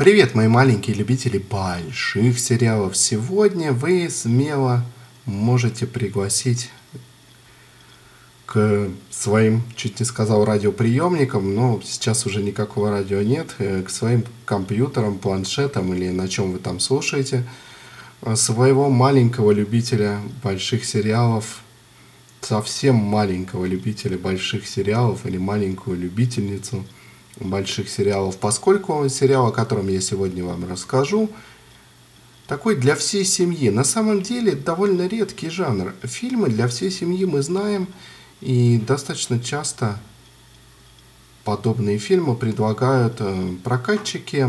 Привет, мои маленькие любители больших сериалов. Сегодня вы смело можете пригласить к своим, чуть не сказал, радиоприемникам, но сейчас уже никакого радио нет, э, к своим компьютерам, планшетам или на чем вы там слушаете, э, своего маленького любителя больших сериалов, совсем маленького любителя больших сериалов или маленькую любительницу – больших сериалов, поскольку сериал, о котором я сегодня вам расскажу, такой для всей семьи. На самом деле довольно редкий жанр. Фильмы для всей семьи мы знаем, и достаточно часто подобные фильмы предлагают э, прокатчики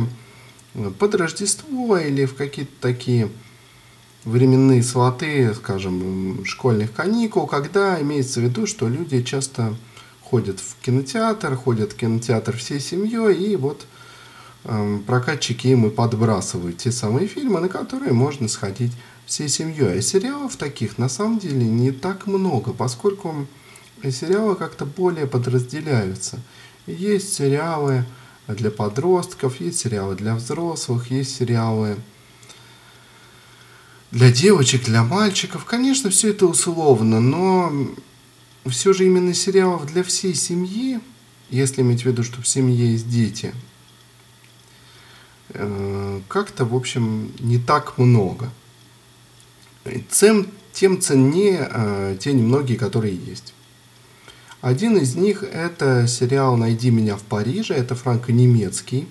э, под Рождество или в какие-то такие временные слоты, скажем, школьных каникул, когда имеется в виду, что люди часто ходят в кинотеатр, ходят в кинотеатр всей семьей, и вот э, прокатчики им и подбрасывают те самые фильмы, на которые можно сходить всей семьей. А сериалов таких на самом деле не так много, поскольку сериалы как-то более подразделяются. Есть сериалы для подростков, есть сериалы для взрослых, есть сериалы для девочек, для мальчиков. Конечно, все это условно, но все же именно сериалов для всей семьи, если иметь в виду, что в семье есть дети, э, как-то, в общем, не так много. Тем, тем ценнее э, те немногие, которые есть. Один из них это сериал «Найди меня в Париже». Это франко-немецкий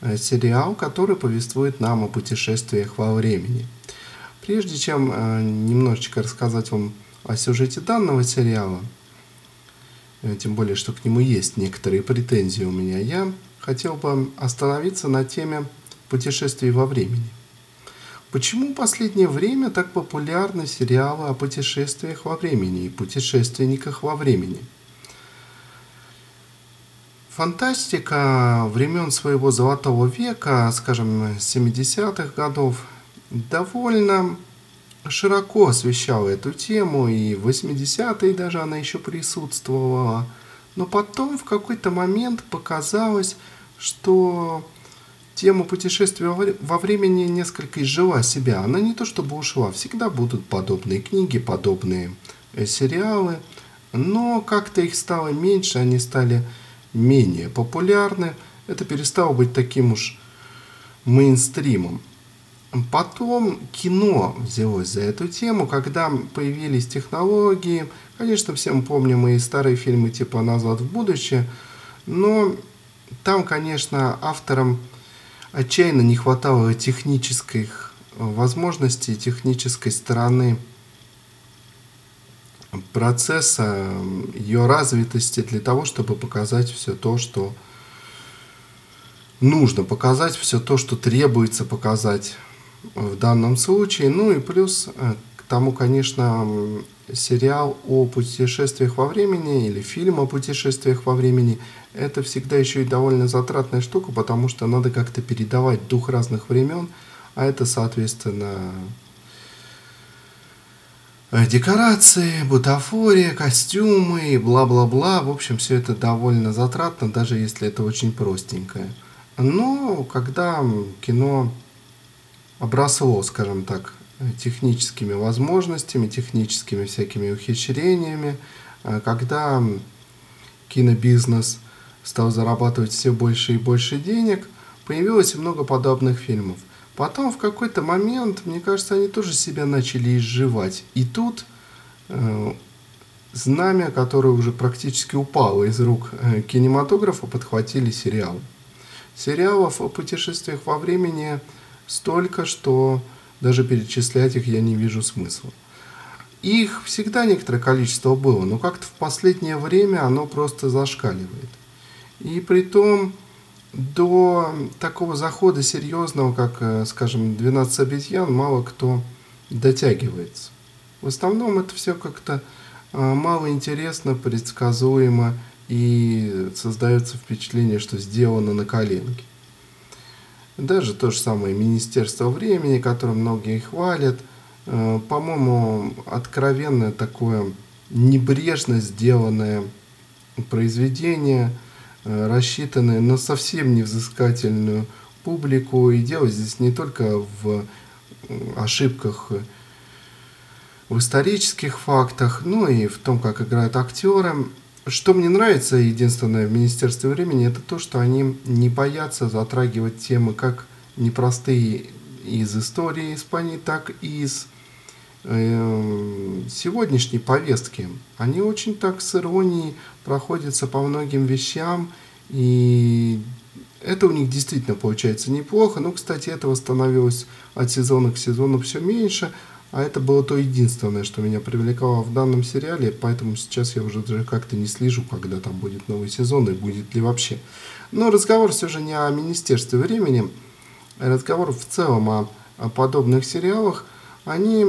э, сериал, который повествует нам о путешествиях во времени. Прежде чем немножечко рассказать вам о сюжете данного сериала, э, тем более, что к нему есть некоторые претензии у меня, я хотел бы остановиться на теме путешествий во времени. Почему в последнее время так популярны сериалы о путешествиях во времени и путешественниках во времени? Фантастика времен своего золотого века, скажем, 70-х годов, довольно широко освещала эту тему, и в 80-е даже она еще присутствовала. Но потом в какой-то момент показалось, что тема путешествия во времени несколько изжила себя. Она не то чтобы ушла, всегда будут подобные книги, подобные э, сериалы, но как-то их стало меньше, они стали менее популярны. Это перестало быть таким уж мейнстримом. Потом кино взялось за эту тему, когда появились технологии. Конечно, все мы помним и старые фильмы типа «Назад в будущее», но там, конечно, авторам отчаянно не хватало технических возможностей, технической стороны процесса, ее развитости для того, чтобы показать все то, что нужно показать, все то, что требуется показать в данном случае. Ну и плюс э, к тому, конечно, сериал о путешествиях во времени или фильм о путешествиях во времени, это всегда еще и довольно затратная штука, потому что надо как-то передавать дух разных времен, а это, соответственно, э, декорации, бутафория, костюмы и бла-бла-бла. В общем, все это довольно затратно, даже если это очень простенькое. Но когда кино обросло, скажем так, техническими возможностями, техническими всякими ухищрениями, э, когда кинобизнес стал зарабатывать все больше и больше денег, появилось много подобных фильмов. Потом в какой-то момент, мне кажется, они тоже себя начали изживать. И тут э, знамя, которое уже практически упало из рук э, кинематографа, подхватили сериалы. Сериалов о путешествиях во времени – столько, что даже перечислять их я не вижу смысла. Их всегда некоторое количество было, но как-то в последнее время оно просто зашкаливает. И при том до такого захода серьезного, как, э, скажем, 12 обезьян, мало кто дотягивается. В основном это все как-то э, мало интересно, предсказуемо и создается впечатление, что сделано на коленке. Даже то же самое Министерство времени, которое многие хвалят, э, по-моему, откровенно такое небрежно сделанное произведение, э, рассчитанное на совсем невзыскательную публику. И дело здесь не только в ошибках в исторических фактах, ну и в том, как играют актеры. Что мне нравится, единственное, в Министерстве времени, это то, что они не боятся затрагивать темы как непростые из истории Испании, так и из э, сегодняшней повестки. Они очень так с иронией проходятся по многим вещам, и это у них действительно получается неплохо. Ну, кстати, этого становилось от сезона к сезону все меньше. А это было то единственное, что меня привлекало в данном сериале, поэтому сейчас я уже даже как-то не слежу, когда там будет новый сезон и будет ли вообще. Но разговор все же не о Министерстве времени, разговор в целом о, о подобных сериалах. Они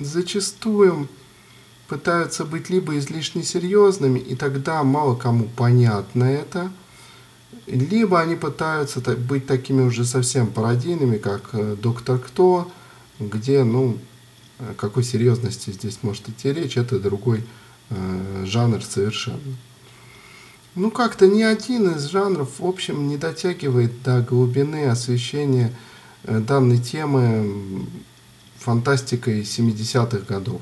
зачастую пытаются быть либо излишне серьезными, и тогда мало кому понятно это, либо они пытаются быть такими уже совсем пародийными, как э, «Доктор Кто», где, ну, какой серьезности здесь может идти речь, это другой э, жанр совершенно. Ну, как-то ни один из жанров, в общем, не дотягивает до глубины освещения э, данной темы фантастикой 70-х годов.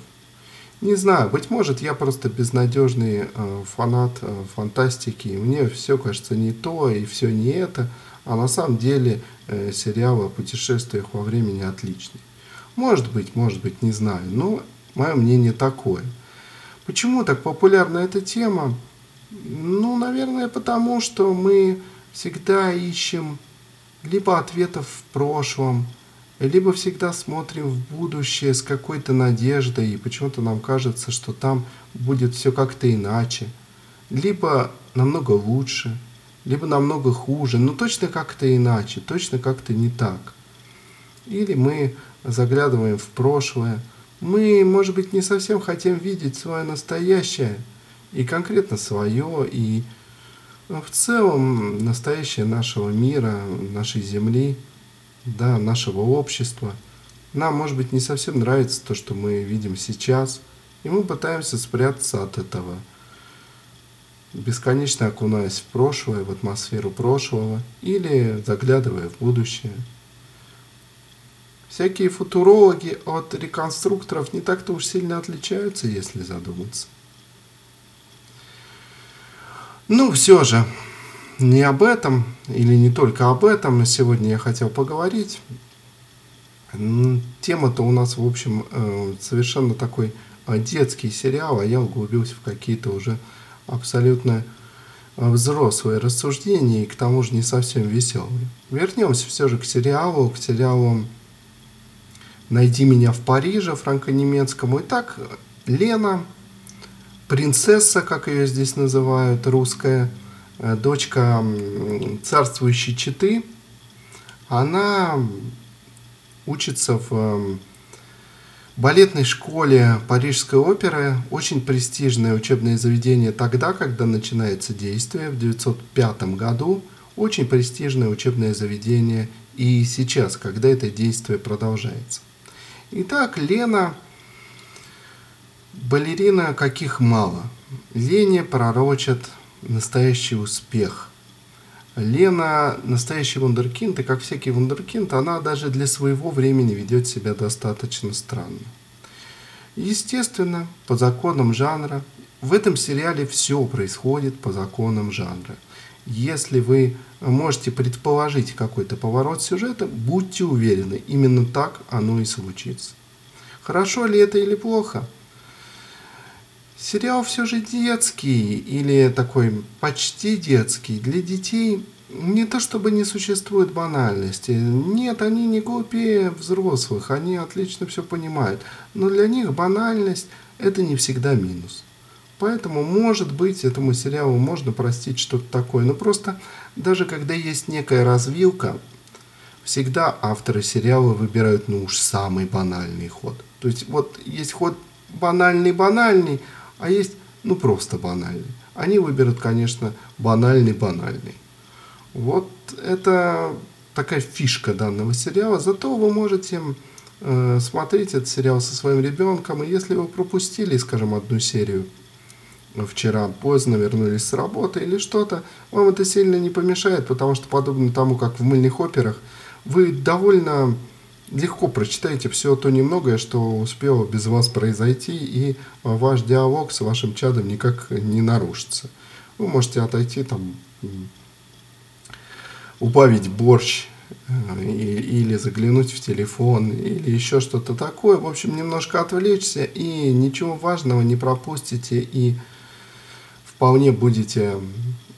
Не знаю, быть может, я просто безнадежный э, фанат э, фантастики, и мне все кажется не то и все не это, а на самом деле э, сериал о путешествиях во времени отличный. Может быть, может быть, не знаю, но мое мнение такое. Почему так популярна эта тема? Ну, наверное, потому что мы всегда ищем либо ответов в прошлом, либо всегда смотрим в будущее с какой-то надеждой, и почему-то нам кажется, что там будет все как-то иначе, либо намного лучше, либо намного хуже, но точно как-то иначе, точно как-то не так. Или мы заглядываем в прошлое. Мы, может быть, не совсем хотим видеть свое настоящее, и конкретно свое, и ну, в целом настоящее нашего мира, нашей Земли, да, нашего общества. Нам, может быть, не совсем нравится то, что мы видим сейчас, и мы пытаемся спрятаться от этого, бесконечно окунаясь в прошлое, в атмосферу прошлого, или заглядывая в будущее. Всякие футурологи от реконструкторов не так-то уж сильно отличаются, если задуматься. Ну, все же, не об этом, или не только об этом сегодня я хотел поговорить. Тема-то у нас, в общем, э, совершенно такой э, детский сериал, а я углубился в какие-то уже абсолютно э, взрослые рассуждения и к тому же не совсем веселые. Вернемся все же к сериалу, к сериалу «Найди меня в Париже» франко-немецкому. Итак, Лена, принцесса, как ее здесь называют, русская, э, дочка царствующей четы, она учится в эм, балетной школе Парижской оперы, очень престижное учебное заведение тогда, когда начинается действие, в 1905 году, очень престижное учебное заведение и сейчас, когда это действие продолжается. Итак, Лена, балерина каких мало. Лене пророчат настоящий успех. Лена настоящий вундеркинд, и как всякий вундеркинд, она даже для своего времени ведет себя достаточно странно. Естественно, по законам жанра, в этом сериале все происходит по законам жанра. Если вы можете предположить какой-то поворот сюжета, будьте уверены, именно так оно и случится. Хорошо ли это или плохо? Сериал все же детский или такой почти детский. Для детей не то чтобы не существует банальности. Нет, они не глупее взрослых, они отлично все понимают. Но для них банальность это не всегда минус. Поэтому, может быть, этому сериалу можно простить что-то такое. Но просто даже когда есть некая развилка, всегда авторы сериала выбирают, ну уж, самый банальный ход. То есть вот есть ход банальный-банальный, а есть, ну, просто банальный. Они выберут, конечно, банальный-банальный. Вот это такая фишка данного сериала. Зато вы можете э, смотреть этот сериал со своим ребенком, и если вы пропустили, скажем, одну серию, вчера поздно вернулись с работы или что-то, вам это сильно не помешает, потому что подобно тому, как в мыльных операх, вы довольно легко прочитаете все то немногое, что успело без вас произойти, и ваш диалог с вашим чадом никак не нарушится. Вы можете отойти там, убавить борщ, э, или заглянуть в телефон, или еще что-то такое. В общем, немножко отвлечься, и ничего важного не пропустите, и вполне будете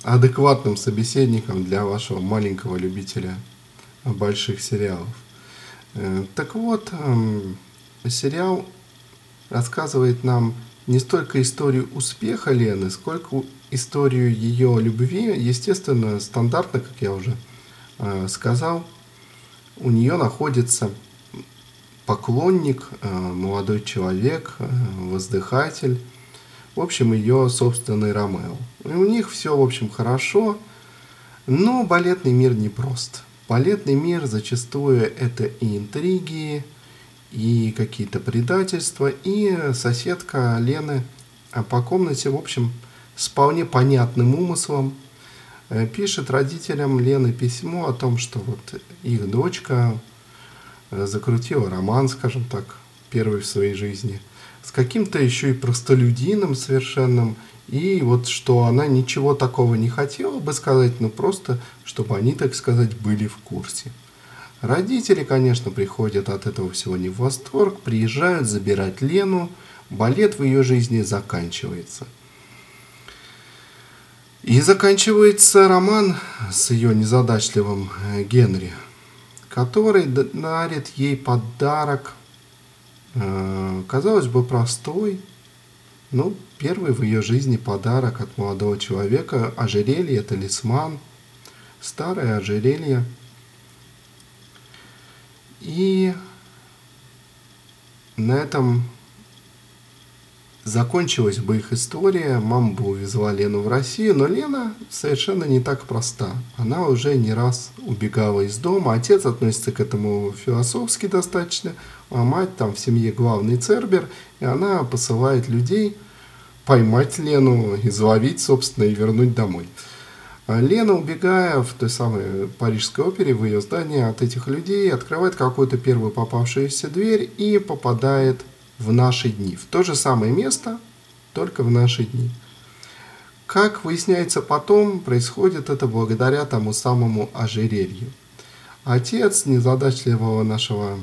адекватным собеседником для вашего маленького любителя больших сериалов. Э, так вот, эм, сериал рассказывает нам не столько историю успеха Лены, сколько историю ее любви. Естественно, стандартно, как я уже э, сказал, у нее находится поклонник, э, молодой человек, воздыхатель, в общем, ее собственный Ромео. И у них все, в общем, хорошо, но балетный мир непрост. Балетный мир зачастую это и интриги, и какие-то предательства, и соседка Лены а по комнате, в общем, с вполне понятным умыслом э, пишет родителям Лены письмо о том, что вот их дочка э, закрутила роман, скажем так, первый в своей жизни, с каким-то еще и простолюдином совершенным, и вот что она ничего такого не хотела бы сказать, но просто, чтобы они, так сказать, были в курсе. Родители, конечно, приходят от этого всего не в восторг, приезжают забирать Лену, балет в ее жизни заканчивается. И заканчивается роман с ее незадачливым э, Генри, который дарит ей подарок, казалось бы, простой, ну, первый в ее жизни подарок от молодого человека – ожерелье, талисман, старое ожерелье. И на этом закончилась бы их история, мама бы увезла Лену в Россию, но Лена совершенно не так проста. Она уже не раз убегала из дома, отец относится к этому философски достаточно, а мать там в семье главный цербер, и она посылает людей поймать Лену, изловить, собственно, и вернуть домой. А Лена, убегая в той самой парижской опере, в ее здании от этих людей, открывает какую-то первую попавшуюся дверь и попадает в наши дни. В то же самое место, только в наши дни. Как выясняется потом, происходит это благодаря тому самому ожерелью. Отец незадачливого нашего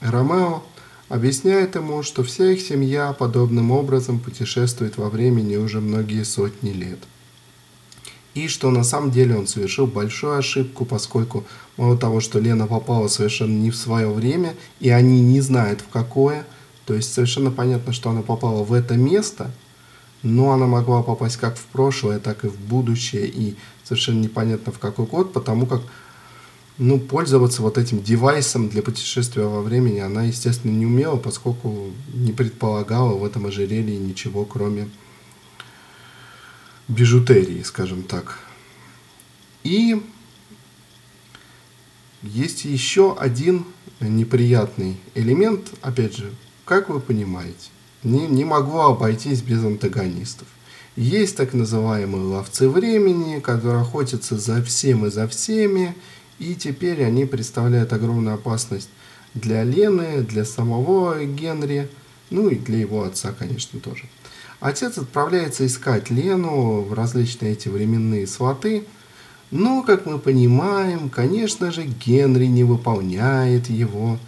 Ромео объясняет ему, что вся их семья подобным образом путешествует во времени уже многие сотни лет. И что на самом деле он совершил большую ошибку, поскольку мало того, что Лена попала совершенно не в свое время, и они не знают в какое, то есть совершенно понятно, что она попала в это место, но она могла попасть как в прошлое, так и в будущее, и совершенно непонятно в какой год, потому как ну, пользоваться вот этим девайсом для путешествия во времени она, естественно, не умела, поскольку не предполагала в этом ожерелье ничего, кроме бижутерии, скажем так. И есть еще один неприятный элемент, опять же, как вы понимаете, не, не могло обойтись без антагонистов. Есть так называемые ловцы времени, которые охотятся за всем и за всеми, и теперь они представляют огромную опасность для Лены, для самого Генри, ну и для его отца, конечно, тоже. Отец отправляется искать Лену в различные эти временные сваты, но, как мы понимаем, конечно же, Генри не выполняет его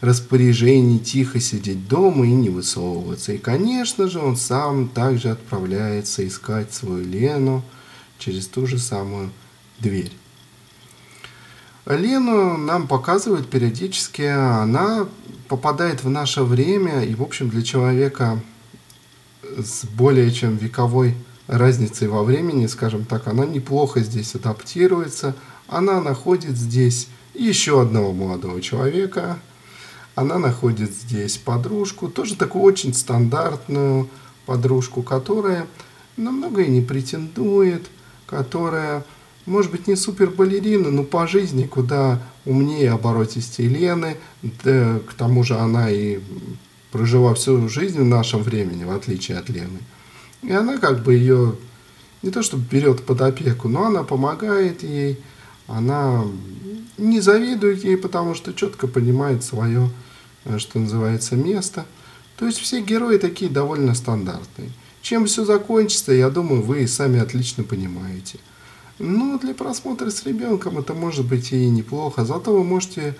распоряжений тихо сидеть дома и не высовываться. И, конечно же, он сам также отправляется искать свою Лену через ту же самую дверь. Лену нам показывают периодически, она попадает в наше время, и, в общем, для человека с более чем вековой разницей во времени, скажем так, она неплохо здесь адаптируется, она находит здесь еще одного молодого человека, она находит здесь подружку, тоже такую очень стандартную подружку, которая намного и не претендует, которая может быть, не супер балерина, но по жизни куда умнее оборотистей Лены. Да, к тому же она и прожила всю жизнь в нашем времени, в отличие от Лены. И она как бы ее не то чтобы берет под опеку, но она помогает ей, она не завидует ей, потому что четко понимает свое, что называется, место. То есть все герои такие довольно стандартные. Чем все закончится, я думаю, вы и сами отлично понимаете. Но для просмотра с ребенком это может быть и неплохо. Зато вы можете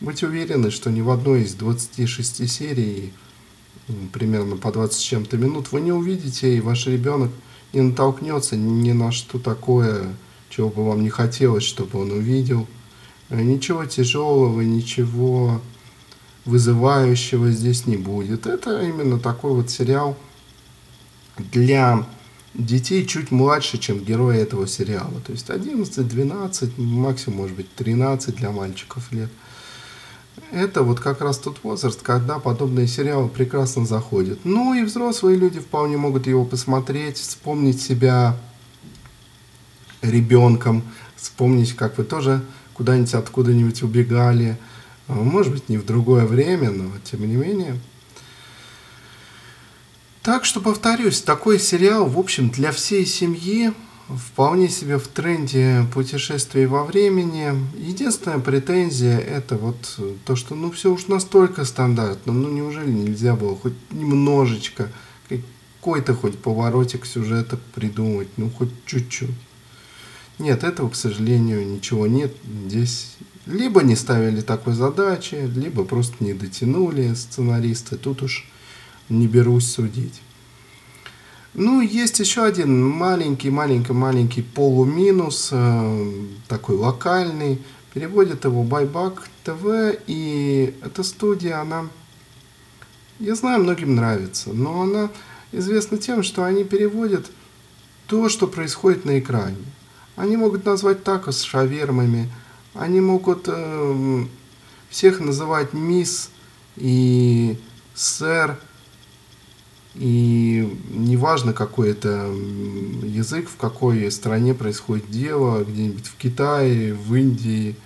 быть уверены, что ни в одной из 26 серий, примерно по 20 с чем-то минут, вы не увидите, и ваш ребенок не натолкнется ни на что такое, чего бы вам не хотелось, чтобы он увидел. Э, ничего тяжелого, ничего вызывающего здесь не будет. Это именно такой вот сериал для детей чуть младше, чем герои этого сериала. То есть 11, 12, максимум, может быть, 13 для мальчиков лет. Это вот как раз тот возраст, когда подобные сериалы прекрасно заходят. Ну и взрослые люди вполне могут его посмотреть, вспомнить себя ребенком, вспомнить, как вы тоже куда-нибудь откуда-нибудь убегали. Может быть, не в другое время, но тем не менее – так что, повторюсь, такой сериал, в общем, для всей семьи, вполне себе в тренде путешествий во времени. Единственная претензия это вот то, что ну все уж настолько стандартно, ну неужели нельзя было хоть немножечко, какой-то хоть поворотик сюжета придумать, ну хоть чуть-чуть. Нет, этого, к сожалению, ничего нет. Здесь либо не ставили такой задачи, либо просто не дотянули сценаристы. Тут уж не берусь судить. Ну, есть еще один маленький-маленький-маленький полуминус, э, такой локальный. Переводит его Байбак ТВ, и эта студия, она, я знаю, многим нравится, но она известна тем, что они переводят то, что происходит на экране. Они могут назвать тако с шавермами, они могут э, всех называть мисс и сэр, и неважно, какой это язык, в какой стране происходит дело, где-нибудь в Китае, в Индии,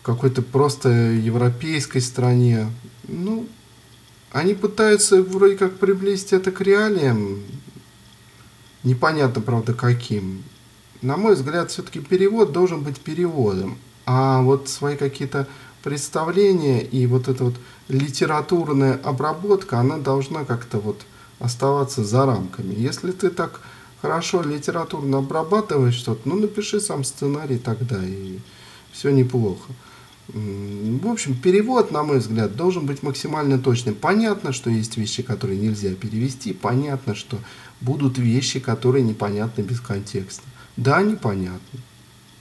в какой-то просто европейской стране. Ну, они пытаются вроде как приблизить это к реалиям. Непонятно, правда, каким. На мой взгляд, все-таки перевод должен быть переводом. А вот свои какие-то представление и вот эта вот литературная обработка, она должна как-то вот оставаться за рамками. Если ты так хорошо литературно обрабатываешь что-то, ну напиши сам сценарий тогда, и все неплохо. В общем, перевод, на мой взгляд, должен быть максимально точным. Понятно, что есть вещи, которые нельзя перевести, понятно, что будут вещи, которые непонятны без контекста. Да, непонятно.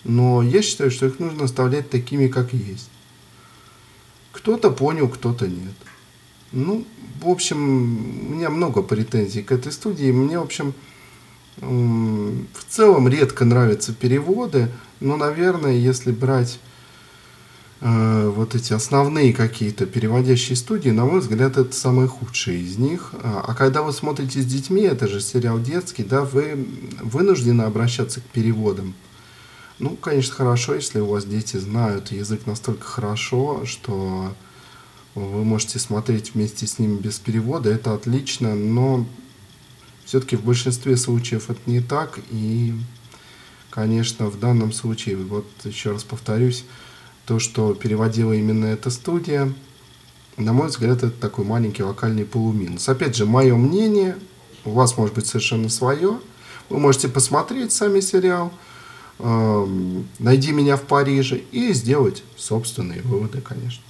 Но я считаю, что их нужно оставлять такими, как есть. Кто-то понял, кто-то нет. Ну, в общем, у меня много претензий к этой студии. Мне, в общем, в целом редко нравятся переводы, но, наверное, если брать э, вот эти основные какие-то переводящие студии, на мой взгляд, это самые худшие из них. А, а когда вы смотрите с детьми, это же сериал детский, да, вы вынуждены обращаться к переводам. Ну, конечно, хорошо, если у вас дети знают язык настолько хорошо, что вы можете смотреть вместе с ними без перевода, это отлично, но все-таки в большинстве случаев это не так, и, конечно, в данном случае, вот еще раз повторюсь, то, что переводила именно эта студия, на мой взгляд, это такой маленький локальный полуминус. Опять же, мое мнение, у вас может быть совершенно свое, вы можете посмотреть сами сериал, Эм, найди меня в Париже и сделать собственные выводы, конечно.